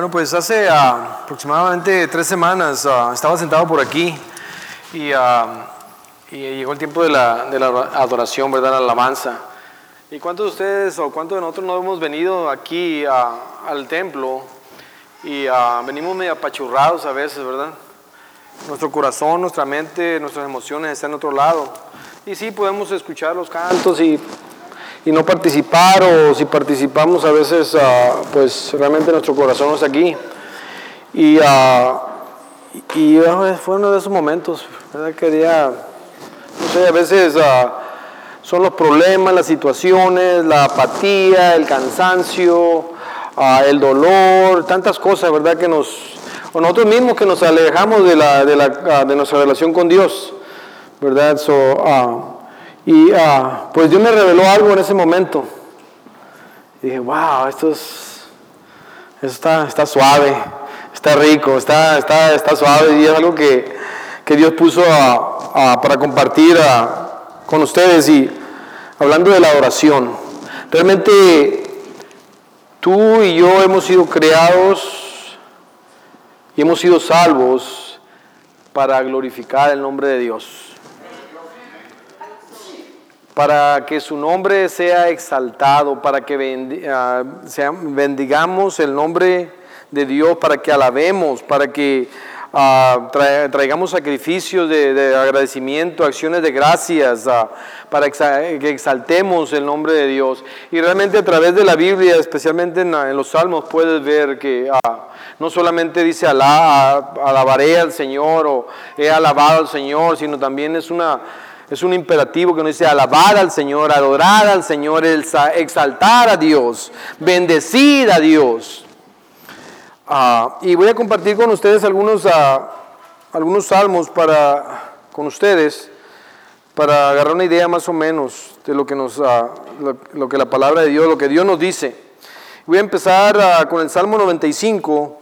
Bueno, pues hace ah, aproximadamente tres semanas ah, estaba sentado por aquí y, ah, y llegó el tiempo de la, de la adoración, ¿verdad? La alabanza. ¿Y cuántos de ustedes o cuántos de nosotros no hemos venido aquí al templo y venimos medio apachurrados a veces, ¿verdad? Nuestro corazón, nuestra mente, nuestras emociones están en otro lado. Y sí, podemos escuchar los cantos y y no participar o si participamos a veces ah, pues realmente nuestro corazón no está aquí. Y, uh, y fue uno de esos momentos, ¿verdad? Quería, no sé, a veces son los problemas, las situaciones, la apatía, el cansancio, el dolor, tantas cosas, ¿verdad? Que nos, o nosotros mismos que nos alejamos de, la, de, la, de nuestra relación con Dios, ¿verdad? So, y ah, pues Dios me reveló algo en ese momento. Dije, wow, esto, es, está, está suave, está rico, está, está, está suave y es algo que, Dios puso para compartir con ustedes. Y hablando de la oración, realmente tú y yo hemos sido creados y hemos sido salvos para glorificar el nombre de Dios para que su nombre sea exaltado, para que ah, bendigamos el nombre de Dios, para que alabemos, para que ah, traigamos sacrificios de, agradecimiento, acciones de gracias, ah, para que exaltemos el nombre de Dios. Y realmente a través de la Biblia, especialmente en, los Salmos, puedes ver que no solamente dice alabaré al Señor o he alabado al Señor, sino también es una es un imperativo que nos dice alabar al Señor, adorar al Señor, exaltar a Dios, bendecir a Dios. Ah, y voy a compartir con ustedes algunos, ah, algunos salmos para, con ustedes para agarrar una idea más o menos de lo que, nos, ah, lo, que la palabra de Dios, lo que Dios nos dice. Voy a empezar con el Salmo 95.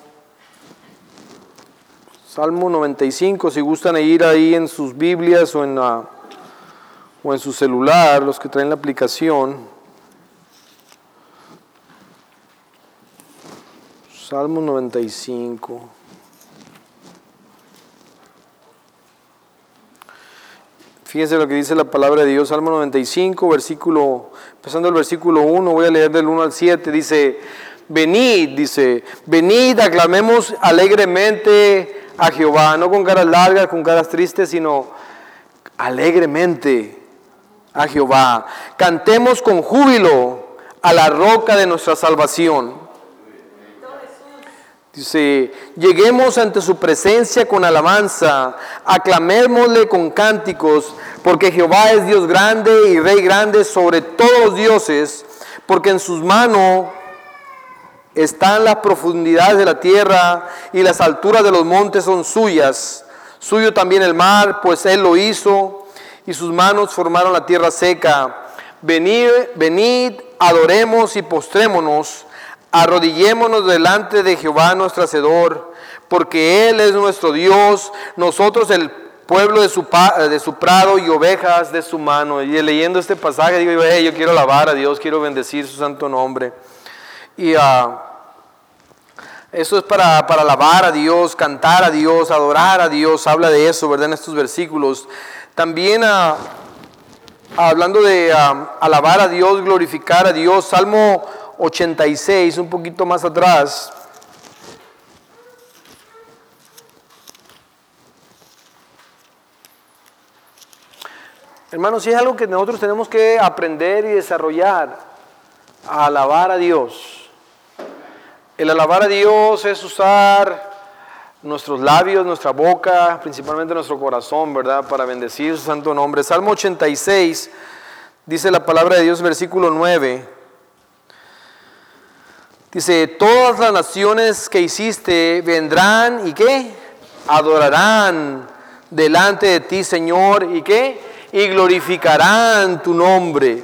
Salmo 95, si gustan ir ahí en sus Biblias o en o en su celular, los que traen la aplicación. Salmo 95. Fíjense lo que dice la palabra de Dios, Salmo 95, versículo, empezando el versículo 1, voy a leer del 1 al 7, dice, venid, dice, venid, aclamemos alegremente a Jehová, no con caras largas, con caras tristes, sino alegremente a Jehová. Cantemos con júbilo a la roca de nuestra salvación. Dice, lleguemos ante su presencia con alabanza, aclamémosle con cánticos, porque Jehová es Dios grande y Rey grande sobre todos los dioses, porque en sus manos están las profundidades de la tierra y las alturas de los montes son suyas. Suyo también el mar, pues él lo hizo y sus manos formaron la tierra seca. Venid, venid, adoremos y postrémonos, arrodillémonos delante de Jehová nuestro Hacedor, porque Él es nuestro Dios, nosotros el pueblo de su, de su prado y ovejas de su mano. Y leyendo este pasaje digo, yo quiero alabar a Dios, quiero bendecir su santo nombre. Y uh, eso es para, para alabar a Dios, cantar a Dios, adorar a Dios. Habla de eso, ¿verdad? En estos versículos. También hablando de alabar a Dios, glorificar a Dios, Salmo 86, un poquito más atrás. Hermanos, si es algo que nosotros tenemos que aprender y desarrollar, alabar a Dios. El alabar a Dios es usar nuestros labios, nuestra boca, principalmente nuestro corazón, ¿verdad? Para bendecir su santo nombre. Salmo 86, dice la palabra de Dios, versículo 9. Dice, todas las naciones que hiciste vendrán y qué? Adorarán delante de ti, Señor, y qué? Y glorificarán tu nombre.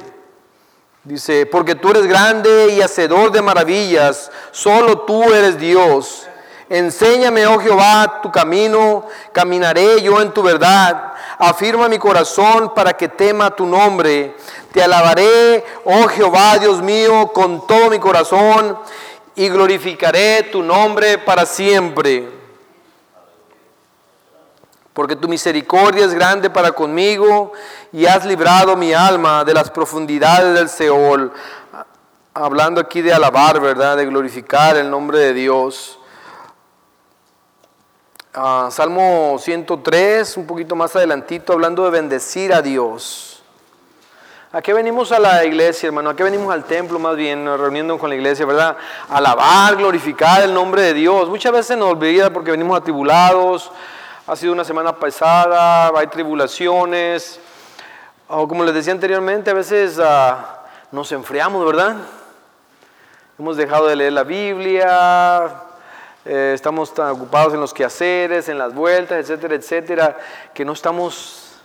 Dice, porque tú eres grande y hacedor de maravillas, solo tú eres Dios. Enséñame, oh Jehová, tu camino, caminaré yo en tu verdad. Afirma mi corazón para que tema tu nombre. Te alabaré, oh Jehová, Dios mío, con todo mi corazón y glorificaré tu nombre para siempre. Porque tu misericordia es grande para conmigo y has librado mi alma de las profundidades del Seol. Hablando aquí de alabar, ¿verdad? De glorificar el nombre de Dios. Ah, Salmo 103, un poquito más adelantito, hablando de bendecir a Dios. ¿A qué venimos a la iglesia, hermano? ¿A qué venimos al templo más bien, reuniendo con la iglesia, verdad? Alabar, glorificar el nombre de Dios. Muchas veces nos olvida porque venimos atribulados, ha sido una semana pasada, hay tribulaciones, o como les decía anteriormente, a veces ah, nos enfriamos, ¿verdad? Hemos dejado de leer la Biblia, eh, estamos tan ocupados en los quehaceres, en las vueltas, etcétera, etcétera, que no estamos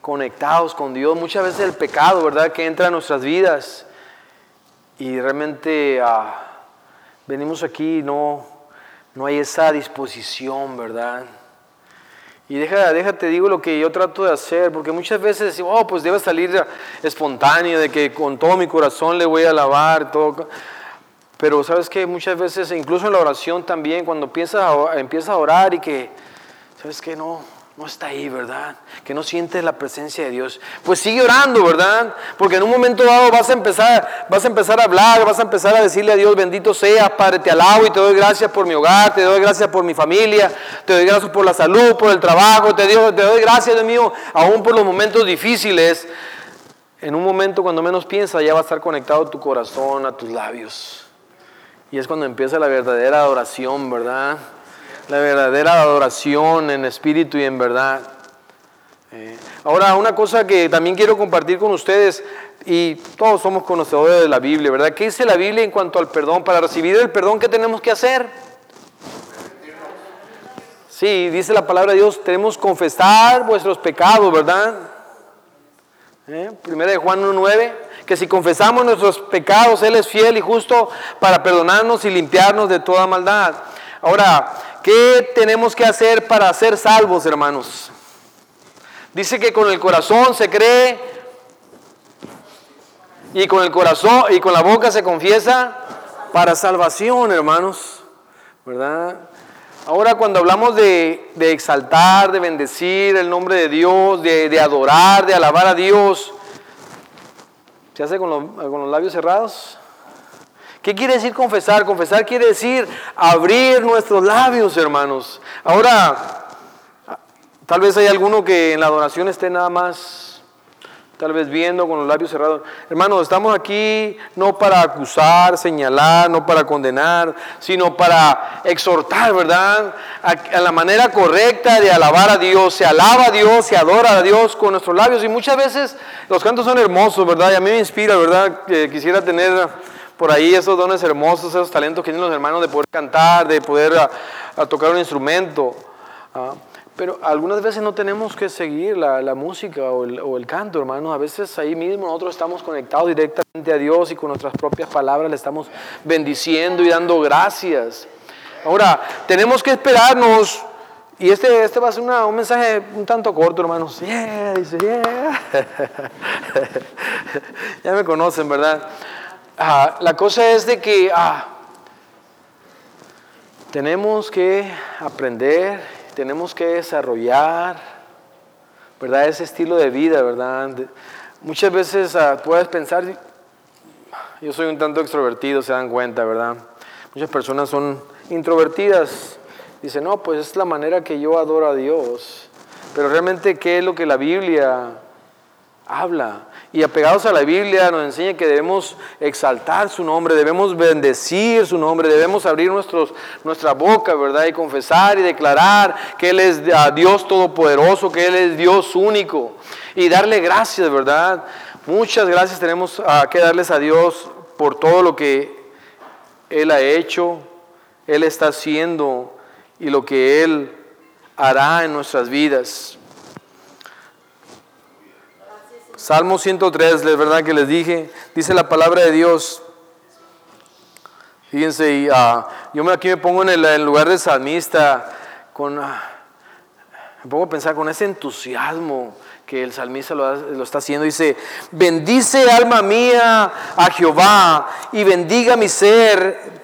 conectados con Dios. Muchas veces el pecado, ¿verdad?, que entra en nuestras vidas y realmente ah, venimos aquí y no, no hay esa disposición, ¿verdad? Y deja, déjate, digo lo que yo trato de hacer, porque muchas veces decimos, oh, pues debe salir espontáneo, de que con todo mi corazón le voy a alabar, todo. Pero sabes que muchas veces, incluso en la oración también, cuando empiezas a, empieza a orar y que, sabes que no, no está ahí, ¿verdad? Que no sientes la presencia de Dios. Pues sigue orando, ¿verdad? Porque en un momento dado vas a empezar, vas a empezar a hablar, vas a empezar a decirle a Dios, bendito sea, Padre, te alabo y te doy gracias por mi hogar, te doy gracias por mi familia, te doy gracias por la salud, por el trabajo, te doy, te doy gracias, Dios mío, aún por los momentos difíciles. En un momento cuando menos piensas ya va a estar conectado tu corazón a tus labios. Y es cuando empieza la verdadera adoración, ¿verdad? La verdadera adoración en espíritu y en verdad. Eh, ahora, una cosa que también quiero compartir con ustedes, y todos somos conocedores de la Biblia, ¿verdad? ¿Qué dice la Biblia en cuanto al perdón? Para recibir el perdón, ¿qué tenemos que hacer? Sí, dice la palabra de Dios, tenemos que confesar vuestros pecados, ¿verdad? ¿Eh? Primera de Juan 1.9 que si confesamos nuestros pecados, Él es fiel y justo para perdonarnos y limpiarnos de toda maldad. Ahora, ¿qué tenemos que hacer para ser salvos, hermanos? Dice que con el corazón se cree y con el corazón y con la boca se confiesa para salvación, hermanos. ¿Verdad? Ahora cuando hablamos de, exaltar, de bendecir el nombre de Dios, de, de adorar, de alabar a Dios, ¿Se hace con los, labios cerrados? ¿Qué quiere decir confesar? Confesar quiere decir abrir nuestros labios, hermanos. Ahora, tal vez hay alguno que en la adoración esté nada más tal vez viendo con los labios cerrados. Hermanos, estamos aquí no para acusar, señalar, no para condenar, sino para exhortar, ¿verdad? A, la manera correcta de alabar a Dios. Se alaba a Dios, se adora a Dios con nuestros labios. Y muchas veces los cantos son hermosos, ¿verdad? Y a mí me inspira, ¿verdad? Quisiera tener por ahí esos dones hermosos, esos talentos que tienen los hermanos de poder cantar, de poder tocar un instrumento. ¿ah? Pero algunas veces no tenemos que seguir la, música o el, canto, hermanos. A veces ahí mismo nosotros estamos conectados directamente a Dios y con nuestras propias palabras le estamos bendiciendo y dando gracias. Ahora, tenemos que esperarnos. Y este, este va a ser un mensaje un tanto corto, hermanos. Yeah, dice, yeah. ya me conocen, ¿verdad? Ah, la cosa es de que ah, tenemos que aprender tenemos que desarrollar, ¿verdad? Ese estilo de vida, ¿verdad? Muchas veces uh, puedes pensar, yo soy un tanto extrovertido, se dan cuenta, ¿verdad? Muchas personas son introvertidas. Dicen, no, pues es la manera que yo adoro a Dios. Pero realmente, ¿qué es lo que la Biblia habla? Y apegados a la Biblia nos enseña que debemos exaltar su nombre, debemos bendecir su nombre, debemos abrir nuestros, nuestra boca, ¿verdad? Y confesar y declarar que Él es Dios Todopoderoso, que Él es Dios único. Y darle gracias, ¿verdad? Muchas gracias tenemos que darles a Dios por todo lo que Él ha hecho, Él está haciendo y lo que Él hará en nuestras vidas. Salmo 103, es verdad que les dije, dice la palabra de Dios. Fíjense, y, uh, yo aquí me pongo en el, lugar de salmista, con, uh, me pongo a pensar con ese entusiasmo que el salmista lo, está haciendo. Dice, bendice alma mía a Jehová y bendiga mi ser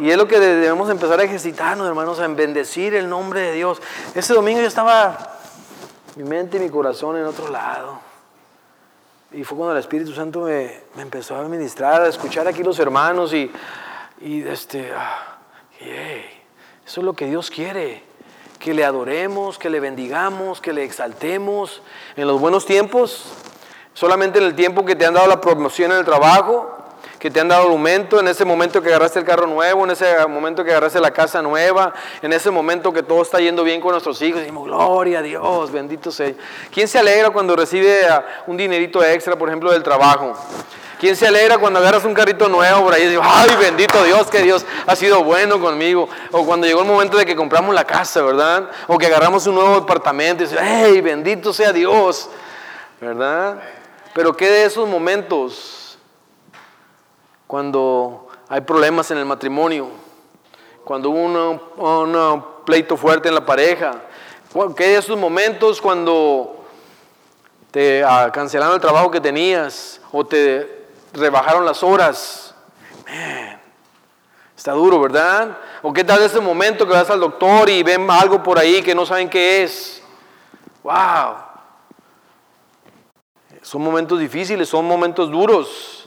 Y es lo que debemos empezar a ejercitarnos, hermanos, en bendecir el nombre de Dios. Ese domingo yo estaba, mi mente y mi corazón en otro lado. Y fue cuando el Espíritu Santo me, empezó a ministrar, a escuchar aquí los hermanos y, y este, ah, eso es lo que Dios quiere, que le adoremos, que le bendigamos, que le exaltemos en los buenos tiempos, solamente en el tiempo que te han dado la promoción en el trabajo, que te han dado aumento, en ese momento que agarraste el carro nuevo, en ese momento que agarraste la casa nueva, en ese momento que todo está yendo bien con nuestros hijos. Decimos, gloria a Dios, bendito sea. ¿Quién se alegra cuando recibe un dinerito extra, por ejemplo, del trabajo? ¿Quién se alegra cuando agarras un carrito nuevo por ahí dices, ay, bendito Dios, que Dios ha sido bueno conmigo? O cuando llegó el momento de que compramos la casa, ¿verdad? O que agarramos un nuevo departamento y dices, hey, bendito sea Dios, ¿verdad? Pero ¿qué de esos momentos? Cuando hay problemas en el matrimonio, cuando hubo un pleito fuerte en la pareja, ¿qué de esos momentos cuando te ah, cancelaron el trabajo que tenías o te rebajaron las horas? está duro, ¿verdad? ¿O qué tal ese momento que vas al doctor y ven algo por ahí que no saben qué es? ¡Wow! Son momentos difíciles, son momentos duros.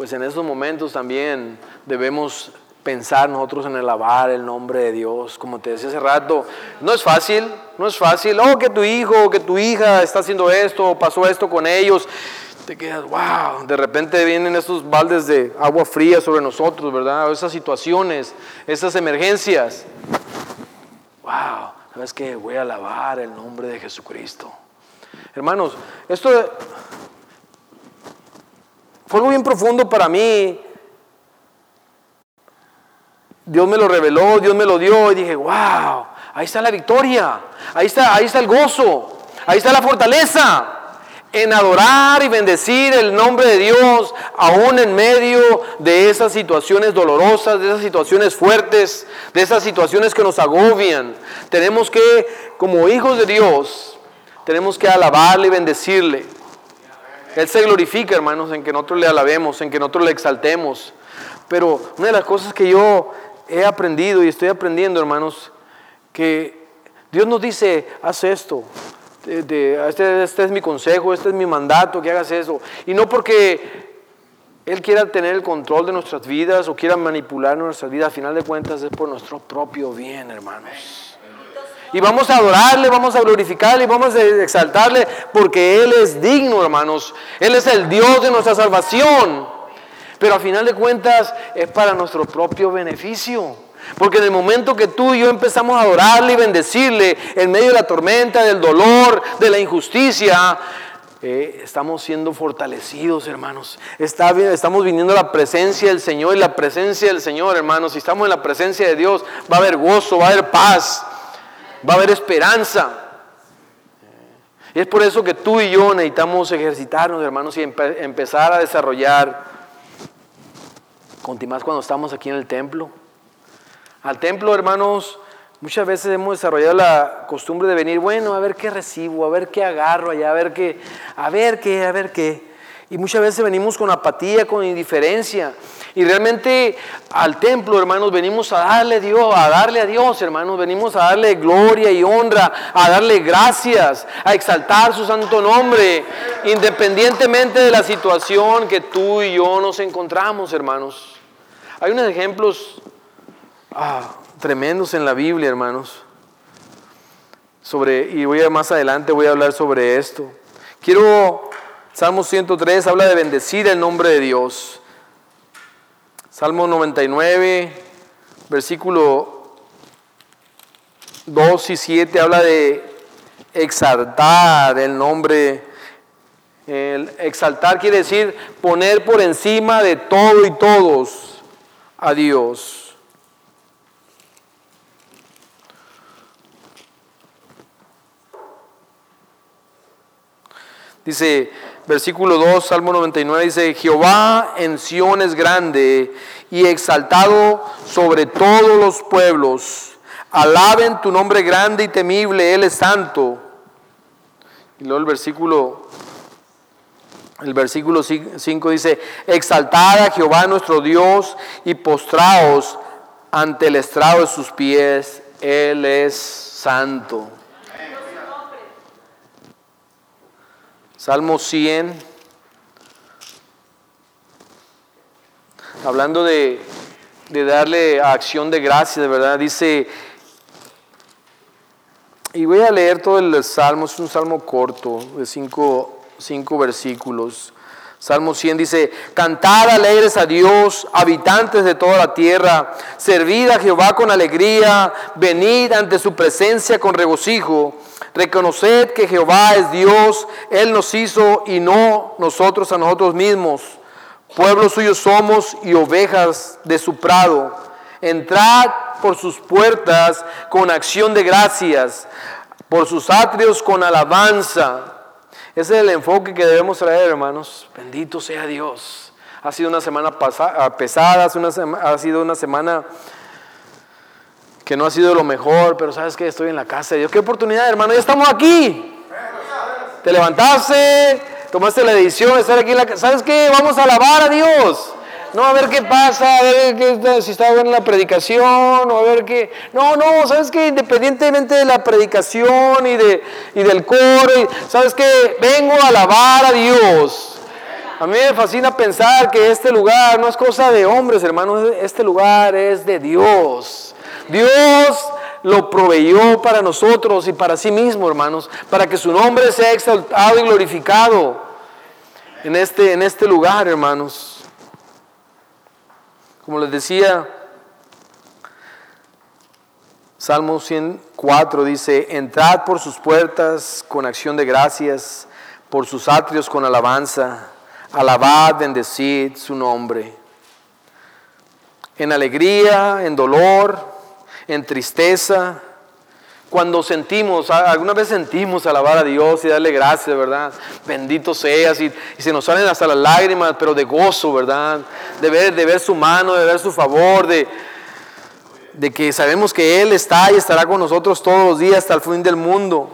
Pues en esos momentos también debemos pensar nosotros en alabar el nombre de Dios. Como te decía hace rato, no es fácil, no es fácil. Oh, que tu hijo, que tu hija está haciendo esto, pasó esto con ellos. Te quedas, wow, de repente vienen esos baldes de agua fría sobre nosotros, ¿verdad? Esas situaciones, esas emergencias. Wow, ¿sabes qué? Voy a alabar el nombre de Jesucristo. Hermanos, esto fue algo bien profundo para mí. Dios me lo reveló, Dios me lo dio y dije, wow, ahí está la victoria, ahí está, ahí está el gozo, ahí está la fortaleza en adorar y bendecir el nombre de Dios, aún en medio de esas situaciones dolorosas, de esas situaciones fuertes, de esas situaciones que nos agobian. Tenemos que, como hijos de Dios, tenemos que alabarle y bendecirle. Él se glorifica, hermanos, en que nosotros le alabemos, en que nosotros le exaltemos. Pero una de las cosas que yo he aprendido y estoy aprendiendo, hermanos, que Dios nos dice, haz esto. Este, este, es mi consejo, este es mi mandato, que hagas eso. Y no porque Él quiera tener el control de nuestras vidas o quiera manipular nuestras vidas, a final de cuentas es por nuestro propio bien, hermanos. Y vamos a adorarle, vamos a glorificarle, vamos a exaltarle, porque Él es digno, hermanos. Él es el Dios de nuestra salvación. Pero a final de cuentas es para nuestro propio beneficio. Porque en el momento que tú y yo empezamos a adorarle y bendecirle en medio de la tormenta, del dolor, de la injusticia, eh, estamos siendo fortalecidos, hermanos. Está, estamos viniendo a la presencia del Señor y la presencia del Señor, hermanos. Si estamos en la presencia de Dios, va a haber gozo, va a haber paz va a haber esperanza. Y es por eso que tú y yo necesitamos ejercitarnos, hermanos, y empezar a desarrollar, más cuando estamos aquí en el templo. Al templo, hermanos, muchas veces hemos desarrollado la costumbre de venir, bueno, a ver qué recibo, a ver qué agarro allá, a ver qué, a ver qué, a ver qué. Y muchas veces venimos con apatía, con indiferencia. Y realmente al templo, hermanos, venimos a darle a Dios, a darle a Dios, hermanos, venimos a darle gloria y honra, a darle gracias, a exaltar su santo nombre, independientemente de la situación que tú y yo nos encontramos, hermanos. Hay unos ejemplos ah, tremendos en la Biblia, hermanos. Sobre, y voy a más adelante voy a hablar sobre esto. Quiero Salmo 103 habla de bendecir el nombre de Dios. Salmo 99, versículo 2 y 7 habla de exaltar el nombre El exaltar quiere decir poner por encima de todo y todos a Dios. Dice, versículo 2, Salmo 99, dice, Jehová en Sión es grande y exaltado sobre todos los pueblos. Alaben tu nombre grande y temible, Él es santo. Y luego el versículo, el versículo 5 dice, exaltad a Jehová nuestro Dios y postraos ante el estrado de sus pies, Él es santo. Salmo 100, hablando de, de darle acción de gracia, de verdad, dice, y voy a leer todo el salmo, es un salmo corto, de cinco, cinco versículos. Salmo 100 dice, cantad alegres a Dios, habitantes de toda la tierra, servid a Jehová con alegría, venid ante su presencia con regocijo. Reconoced que Jehová es Dios, Él nos hizo y no nosotros a nosotros mismos. Pueblo suyo somos y ovejas de su prado. Entrad por sus puertas con acción de gracias, por sus atrios con alabanza. Ese es el enfoque que debemos traer, hermanos. Bendito sea Dios. Ha sido una semana pesada, ha sido una semana que no ha sido lo mejor, pero sabes que estoy en la casa de Dios. Qué oportunidad, hermano, ya estamos aquí. Te levantaste, tomaste la decisión de estar aquí en la casa. ¿Sabes qué? Vamos a alabar a Dios. No, a ver qué pasa, a ver qué, si está buena la predicación, o a ver qué. No, no, sabes que independientemente de la predicación y, de, y del coro, sabes que vengo a alabar a Dios. A mí me fascina pensar que este lugar no es cosa de hombres, hermanos, este lugar es de Dios. Dios lo proveyó para nosotros y para sí mismo, hermanos, para que su nombre sea exaltado y glorificado en este, en este lugar, hermanos. Como les decía, Salmo 104 dice, entrad por sus puertas con acción de gracias, por sus atrios con alabanza, alabad, bendecid su nombre. En alegría, en dolor, en tristeza, cuando sentimos, alguna vez sentimos alabar a Dios y darle gracias, ¿verdad? Bendito seas y, se nos salen hasta las lágrimas, pero de gozo, ¿verdad? De ver, de ver su mano, de ver su favor, de, de que sabemos que Él está y estará con nosotros todos los días hasta el fin del mundo.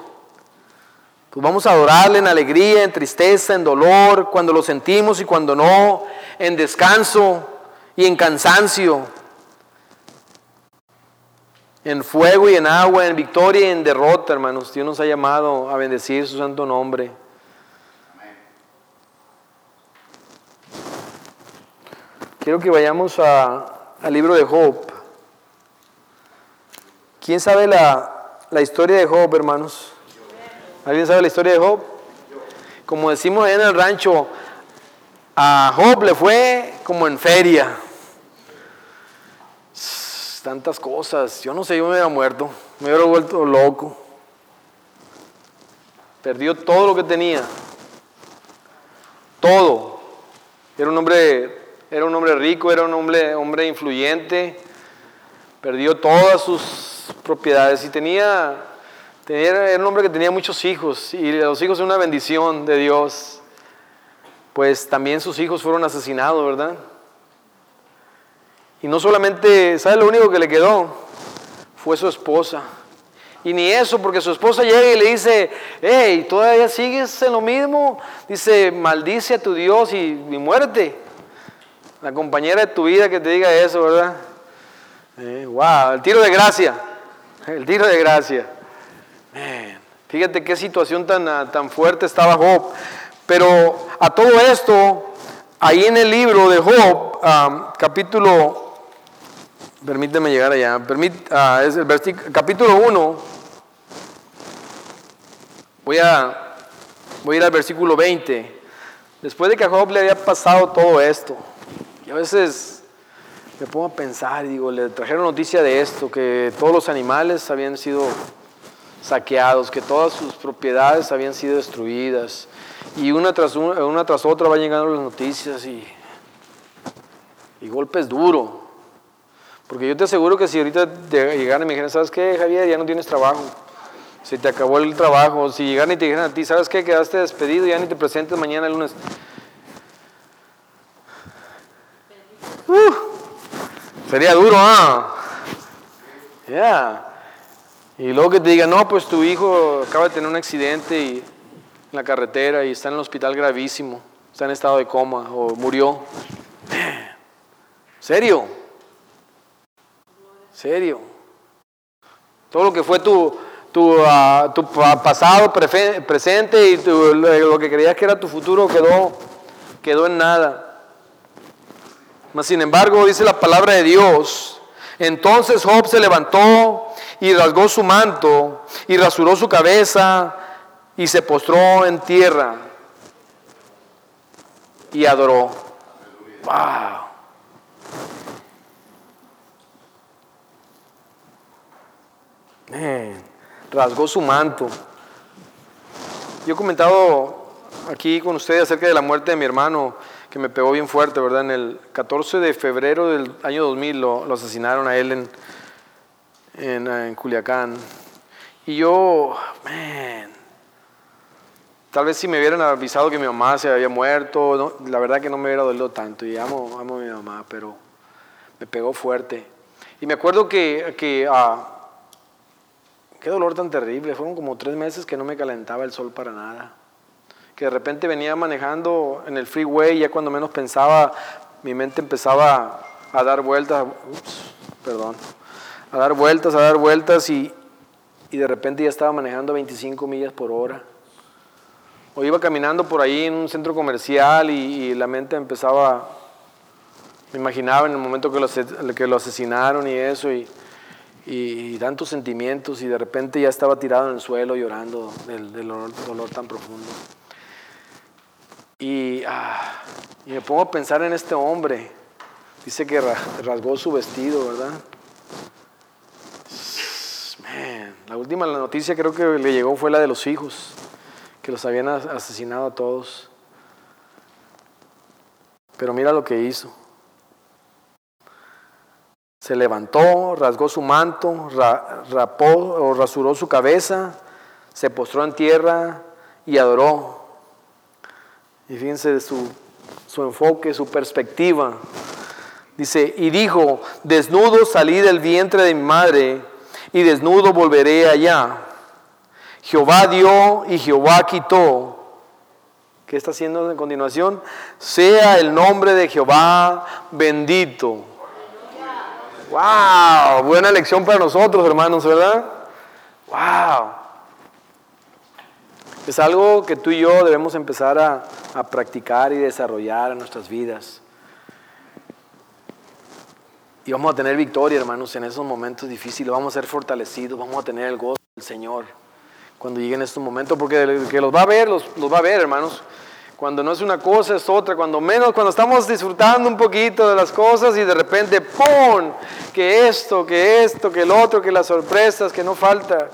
Pues vamos a adorarle en alegría, en tristeza, en dolor, cuando lo sentimos y cuando no, en descanso y en cansancio en fuego y en agua, en victoria y en derrota, hermanos. Dios nos ha llamado a bendecir su santo nombre. Quiero que vayamos al libro de Job. ¿Quién sabe la, la historia de Job, hermanos? ¿Alguien sabe la historia de Job? Como decimos en el rancho, a Job le fue como en feria tantas cosas. Yo no sé, yo me hubiera muerto, me hubiera vuelto loco. Perdió todo lo que tenía. Todo. Era un hombre, era un hombre rico, era un hombre, hombre influyente. Perdió todas sus propiedades y tenía, tenía, era un hombre que tenía muchos hijos y los hijos son una bendición de Dios. Pues también sus hijos fueron asesinados, ¿verdad? Y no solamente, ¿sabe lo único que le quedó? Fue su esposa. Y ni eso, porque su esposa llega y le dice, hey, ¿todavía sigues en lo mismo? Dice, maldice a tu Dios y, mi muerte. La compañera de tu vida que te diga eso, ¿verdad? Eh, wow, el tiro de gracia. El tiro de gracia. fíjate qué situación tan, tan fuerte estaba Job. Pero a todo esto, ahí en el libro de Job, capítulo Permíteme llegar allá. Ah, es el capítulo 1. Voy a, voy a ir al versículo 20. Después de que a Job le había pasado todo esto, y a veces me pongo a pensar y digo, le trajeron noticia de esto, que todos los animales habían sido saqueados, que todas sus propiedades habían sido destruidas, Y una tras, una, tras otra van llegando las noticias y, y golpes duros. Porque yo te aseguro que si ahorita te llegaran y me dijeran, ¿sabes qué, Javier? Ya no tienes trabajo. Si te acabó el trabajo, si llegaran y te dijeran a ti, ¿sabes qué? Quedaste despedido, ya ni te presentes mañana el lunes. Uh, sería duro, ¿ah? Ya. Y luego que te digan, no, pues tu hijo acaba de tener un accidente y, en la carretera y está en el hospital gravísimo, está en estado de coma o murió. ¿Serio? ¿Serio? Todo lo que fue tu, tu, ah, tu pa- pasado, presente y tu- lo que creías que era tu futuro quedó, quedó en nada. Mas sin embargo, dice la palabra de Dios, entonces Job se levantó y rasgó su manto y rasuró su cabeza y se postró en tierra y adoró. Wow. Man, rasgó su manto. Yo he comentado aquí con ustedes acerca de la muerte de mi hermano, que me pegó bien fuerte, ¿verdad? En el 14 de febrero del año 2000 lo, lo asesinaron a él en, Culiacán. Y yo, man, tal vez si me hubieran avisado que mi mamá se había muerto, la verdad que no me hubiera dolido tanto. Y amo, amo a mi mamá, pero me pegó fuerte. Y me acuerdo que, que ah, qué dolor tan terrible. Fueron como tres meses que no me calentaba el sol para nada. Que de repente venía manejando en el freeway ya cuando menos pensaba, mi mente empezaba a dar vueltas. Perdón. A dar vueltas, a dar vueltas y, y de repente ya estaba manejando 25 millas por hora. O iba caminando por ahí en un centro comercial y, la mente empezaba, me imaginaba en el momento que lo, que lo asesinaron y eso, y, y, tantos sentimientos, y de repente ya estaba tirado en el suelo llorando del, dolor, tan profundo. Y, ah, y me pongo a pensar en este hombre. Dice que ra- rasgó su vestido, ¿verdad? Man, la última noticia creo que le llegó fue la de los hijos, que los habían as- asesinado a todos. Pero mira lo que hizo. Se levantó, rasgó su manto, ra- rapó o rasuró su cabeza, se postró en tierra y adoró. Y fíjense su, su enfoque, su perspectiva. Dice, y dijo, desnudo salí del vientre de mi madre, y desnudo volveré allá. Jehová dio y Jehová quitó. ¿Qué está haciendo en continuación? Sea el nombre de Jehová bendito. ¡Wow! Buena lección para nosotros, hermanos, ¿verdad? ¡Wow! Es algo que tú y yo debemos empezar a, practicar y desarrollar en nuestras vidas. Y vamos a tener victoria, hermanos, en esos momentos difíciles. Vamos a ser fortalecidos, vamos a tener el gozo del Señor cuando lleguen estos momentos, porque que los va a ver, los va a ver, hermanos. Cuando no es una cosa, es otra. Cuando menos, cuando estamos disfrutando un poquito de las cosas y de repente, ¡pum! Que esto, que esto, que el otro, que las sorpresas, que no falta.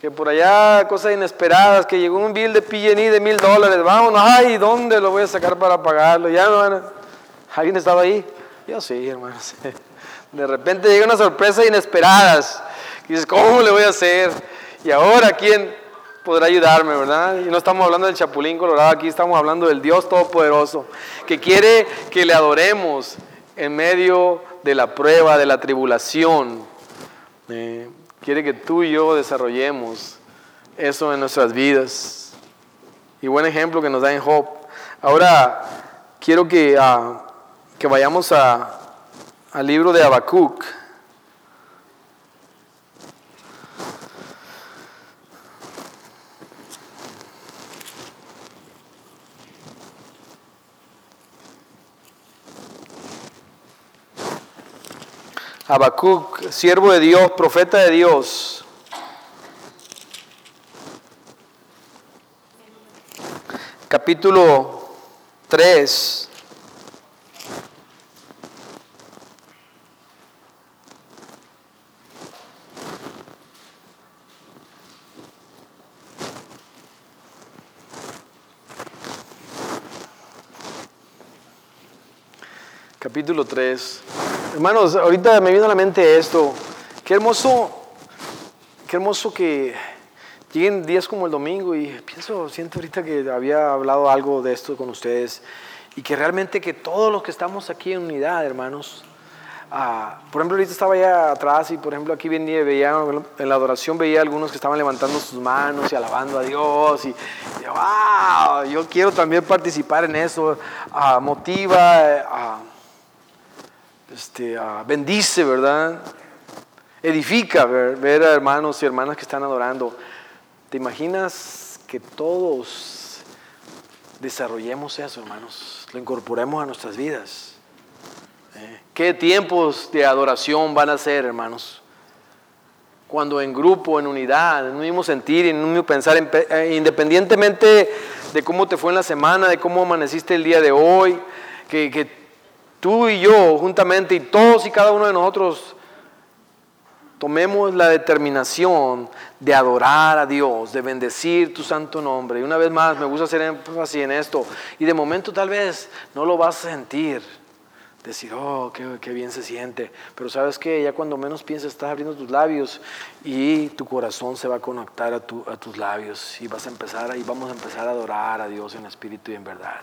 Que por allá cosas inesperadas, que llegó un bill de PG&E de mil dólares. Vámonos, ay, ¿dónde lo voy a sacar para pagarlo? Ya no van a- ¿Alguien estaba ahí? Yo sí, hermanos. De repente llega una sorpresa inesperadas. Y dices, ¿cómo le voy a hacer? Y ahora, ¿quién podrá ayudarme, verdad? Y no estamos hablando del Chapulín Colorado, aquí estamos hablando del Dios Todopoderoso, que quiere que le adoremos en medio de la prueba, de la tribulación. Eh, quiere que tú y yo desarrollemos eso en nuestras vidas. Y buen ejemplo que nos da en Job. Ahora quiero que, ah, que vayamos al libro de Habacuc. Habacuc, siervo de Dios, profeta de Dios. Capítulo 3. Capítulo 3. Hermanos, ahorita me viene a la mente esto. Qué hermoso, qué hermoso que lleguen días como el domingo y pienso, siento ahorita que había hablado algo de esto con ustedes y que realmente que todos los que estamos aquí en unidad, hermanos, ah, por ejemplo, ahorita estaba allá atrás y por ejemplo aquí venía, veía, en la adoración veía algunos que estaban levantando sus manos y alabando a Dios y, wow, yo quiero también participar en eso, ah, motiva, ah, este, bendice, ¿verdad? Edifica ver, ver a hermanos y hermanas que están adorando. ¿Te imaginas que todos desarrollemos eso, hermanos? Lo incorporemos a nuestras vidas. ¿Eh? ¿Qué tiempos de adoración van a ser, hermanos? Cuando en grupo, en unidad, en un mismo sentir, en un mismo pensar, eh, independientemente de cómo te fue en la semana, de cómo amaneciste el día de hoy, que tú y yo juntamente y todos y cada uno de nosotros tomemos la determinación de adorar a Dios, de bendecir tu santo nombre. Y una vez más, me gusta hacer énfasis en esto. Y de momento tal vez no lo vas a sentir. Decir, oh, qué, bien se siente. Pero sabes que ya cuando menos piensas estás abriendo tus labios y tu corazón se va a conectar a, a tus labios. Y vas a empezar, y vamos a empezar a adorar a Dios en espíritu y en verdad.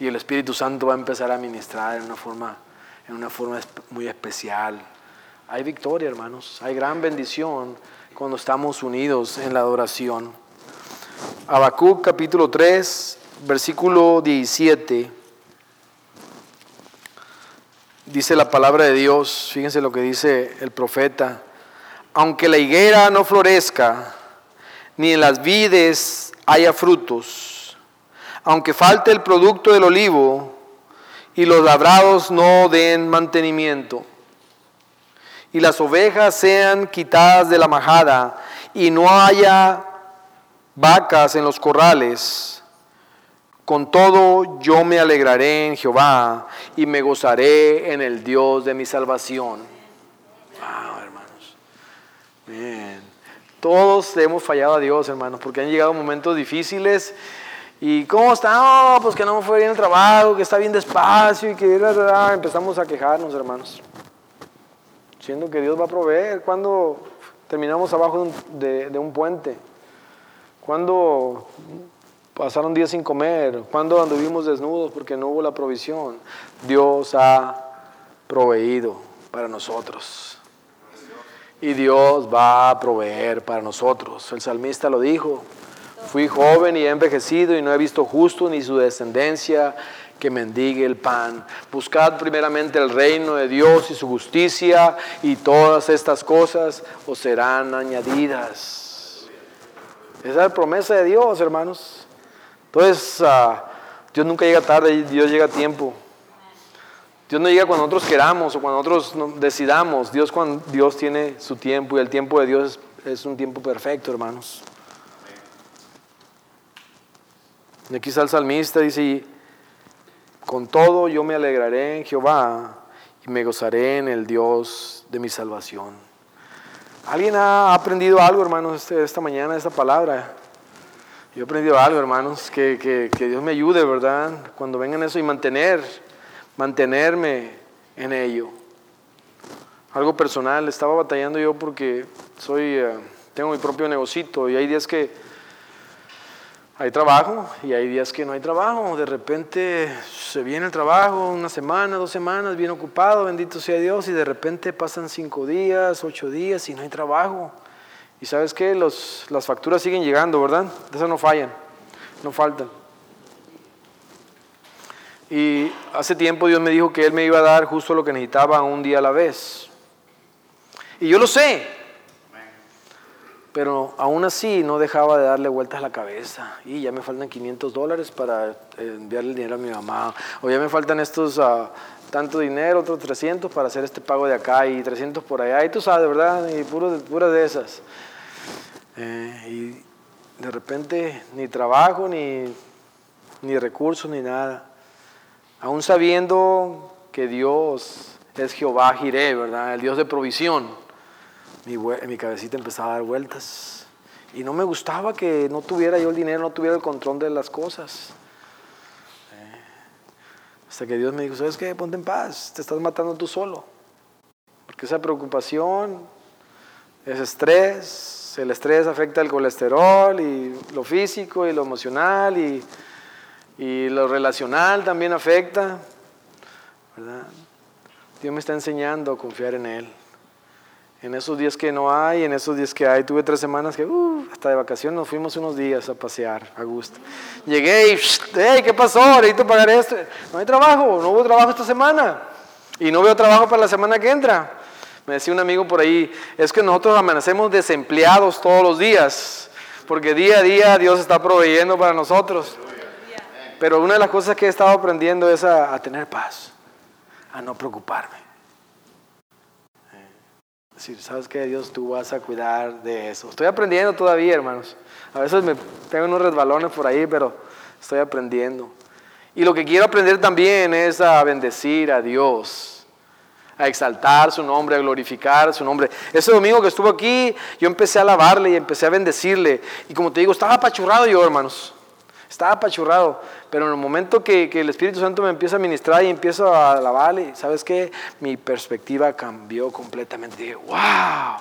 Y el Espíritu Santo va a empezar a ministrar en una forma, en una forma muy especial. Hay victoria, hermanos. Hay gran bendición cuando estamos unidos en la adoración. Habacuc capítulo 3, versículo 17. Dice la palabra de Dios, fíjense lo que dice el profeta. Aunque la higuera no florezca, ni en las vides haya frutos, aunque falte el producto del olivo y los labrados no den mantenimiento, y las ovejas sean quitadas de la majada y no haya vacas en los corrales. Con todo yo me alegraré en Jehová y me gozaré en el Dios de mi salvación. Wow, hermanos. Todos hemos fallado a Dios, hermanos, porque han llegado momentos difíciles. ¿Y cómo está? pues que no me fue bien el trabajo, que está bien despacio y que empezamos a quejarnos, hermanos siendo que Dios va a proveer. Cuando terminamos abajo de un, puente, cuando pasaron días sin comer, cuando anduvimos desnudos porque no hubo la provisión, Dios ha proveído para nosotros. Y Dios va a proveer para nosotros. El salmista lo dijo, fui joven y he envejecido y no he visto justo ni su descendencia que mendigue el pan. Buscad primeramente el reino de Dios y su justicia y todas estas cosas os serán añadidas. Esa es la promesa de Dios, hermanos. Entonces, ah, Dios nunca llega tarde, Dios llega a tiempo. Dios no llega cuando nosotros queramos o cuando nosotros decidamos. Dios, cuando Dios tiene su tiempo y el tiempo de Dios es, un tiempo perfecto, hermanos. Y aquí está el salmista, dice, con todo yo me alegraré en Jehová y me gozaré en el Dios de mi salvación. ¿Alguien ha aprendido algo, hermanos, este, esta mañana, esta palabra? Yo he aprendido algo, hermanos, que, que, Dios me ayude, ¿verdad? Cuando vengan eso y mantener, mantenerme en ello. Algo personal, estaba batallando yo porque soy, eh, tengo mi propio negocito y hay días que hay trabajo y hay días que no hay trabajo. De repente se viene el trabajo, una semana, dos semanas, bien ocupado, bendito sea Dios, y de repente pasan cinco días, ocho días y no hay trabajo. Y sabes qué, Los, las facturas siguen llegando, ¿verdad? De esas no fallan, no faltan. Y hace tiempo Dios me dijo que Él me iba a dar justo lo que necesitaba un día a la vez. Y yo lo sé, pero aún así no dejaba de darle vueltas a la cabeza. Y ya me faltan 500 dólares para eh, enviarle el dinero a mi mamá. O ya me faltan estos, uh, tanto dinero, otros 300 para hacer este pago de acá y 300 por allá. Y tú sabes, ¿verdad? Y puras puro de esas. Eh, y de repente ni trabajo, ni, ni recursos, ni nada. Aún sabiendo que Dios es Jehová Jireh, ¿verdad? El Dios de provisión mi, cabecita empezaba a dar vueltas. Y no me gustaba que no tuviera yo el dinero, no tuviera el control de las cosas. Eh, Hasta que Dios me dijo, ¿sabes qué? Ponte en paz, te estás matando tú solo. Porque esa preocupación, ese estrés, el estrés afecta el colesterol y lo físico y lo emocional y, y lo relacional también afecta. ¿verdad? Dios me está enseñando a confiar en Él. En esos días que no hay, en esos días que hay, tuve tres semanas que uh, hasta de vacaciones nos fuimos unos días a pasear a gusto. Llegué y, hey, ¿qué pasó? Necesito pagar esto. No hay trabajo, no hubo trabajo esta semana. Y no veo trabajo para la semana que entra. Me decía un amigo por ahí, es que nosotros amanecemos desempleados todos los días, porque día a día Dios está proveyendo para nosotros. Pero una de las cosas que he estado aprendiendo es a, a tener paz, a no preocuparme decir, ¿sabes qué? Dios, tú vas a cuidar de eso. Estoy aprendiendo todavía, hermanos. A veces me tengo unos resbalones por ahí, pero estoy aprendiendo. Y lo que quiero aprender también es a bendecir a Dios, a exaltar su nombre, a glorificar su nombre. Ese domingo que estuvo aquí, yo empecé a alabarle y empecé a bendecirle. Y como te digo, estaba apachurrado yo, hermanos. Estaba apachurrado. Pero en el momento que, que, el Espíritu Santo me empieza a ministrar y empiezo a alabarle, ¿sabes qué? Mi perspectiva cambió completamente. Dije, wow,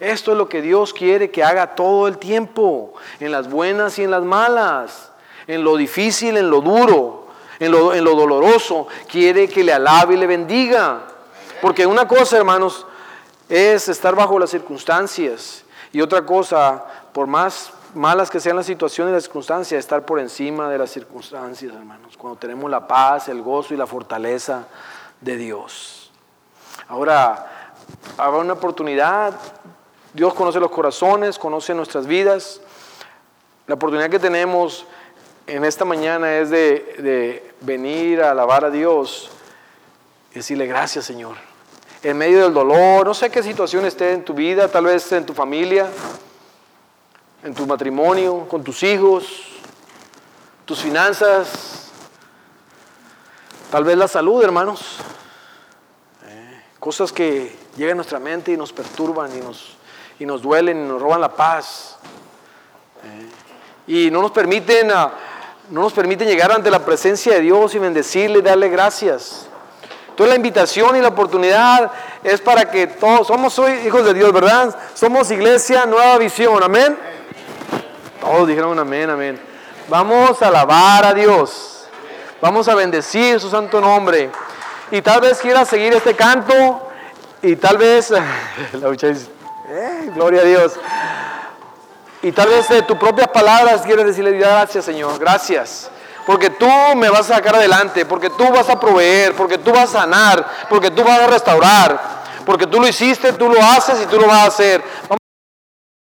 esto es lo que Dios quiere que haga todo el tiempo, en las buenas y en las malas, en lo difícil, en lo duro, en lo, en lo doloroso. Quiere que le alabe y le bendiga. Porque una cosa, hermanos, es estar bajo las circunstancias. Y otra cosa, por más malas que sean las situaciones y las circunstancias, estar por encima de las circunstancias, hermanos, cuando tenemos la paz, el gozo y la fortaleza de Dios. Ahora, habrá una oportunidad, Dios conoce los corazones, conoce nuestras vidas. La oportunidad que tenemos en esta mañana es de, venir a alabar a Dios y decirle gracias, Señor. En medio del dolor, no sé qué situación esté en tu vida, tal vez en tu familia, en tu matrimonio, con tus hijos, tus finanzas, tal vez la salud, hermanos. Cosas que llegan a nuestra mente y nos perturban y nos, y nos duelen y nos roban la paz. Y no nos permiten... A, no nos permiten llegar ante la presencia de Dios y bendecirle darle gracias. Entonces la invitación y la oportunidad es para que todos, somos hoy hijos de Dios, ¿verdad? Somos iglesia, nueva visión, amén. Todos dijeron amén, amén. Vamos a alabar a Dios. Vamos a bendecir su santo nombre. Y tal vez quieras seguir este canto y tal vez, la dice, eh, gloria a Dios. Y tal vez de tus propias palabras quieres decirle gracias Señor, gracias. Porque tú me vas a sacar adelante, porque tú vas a proveer, porque tú vas a sanar, porque tú vas a restaurar, porque tú lo hiciste, tú lo haces y tú lo vas a hacer.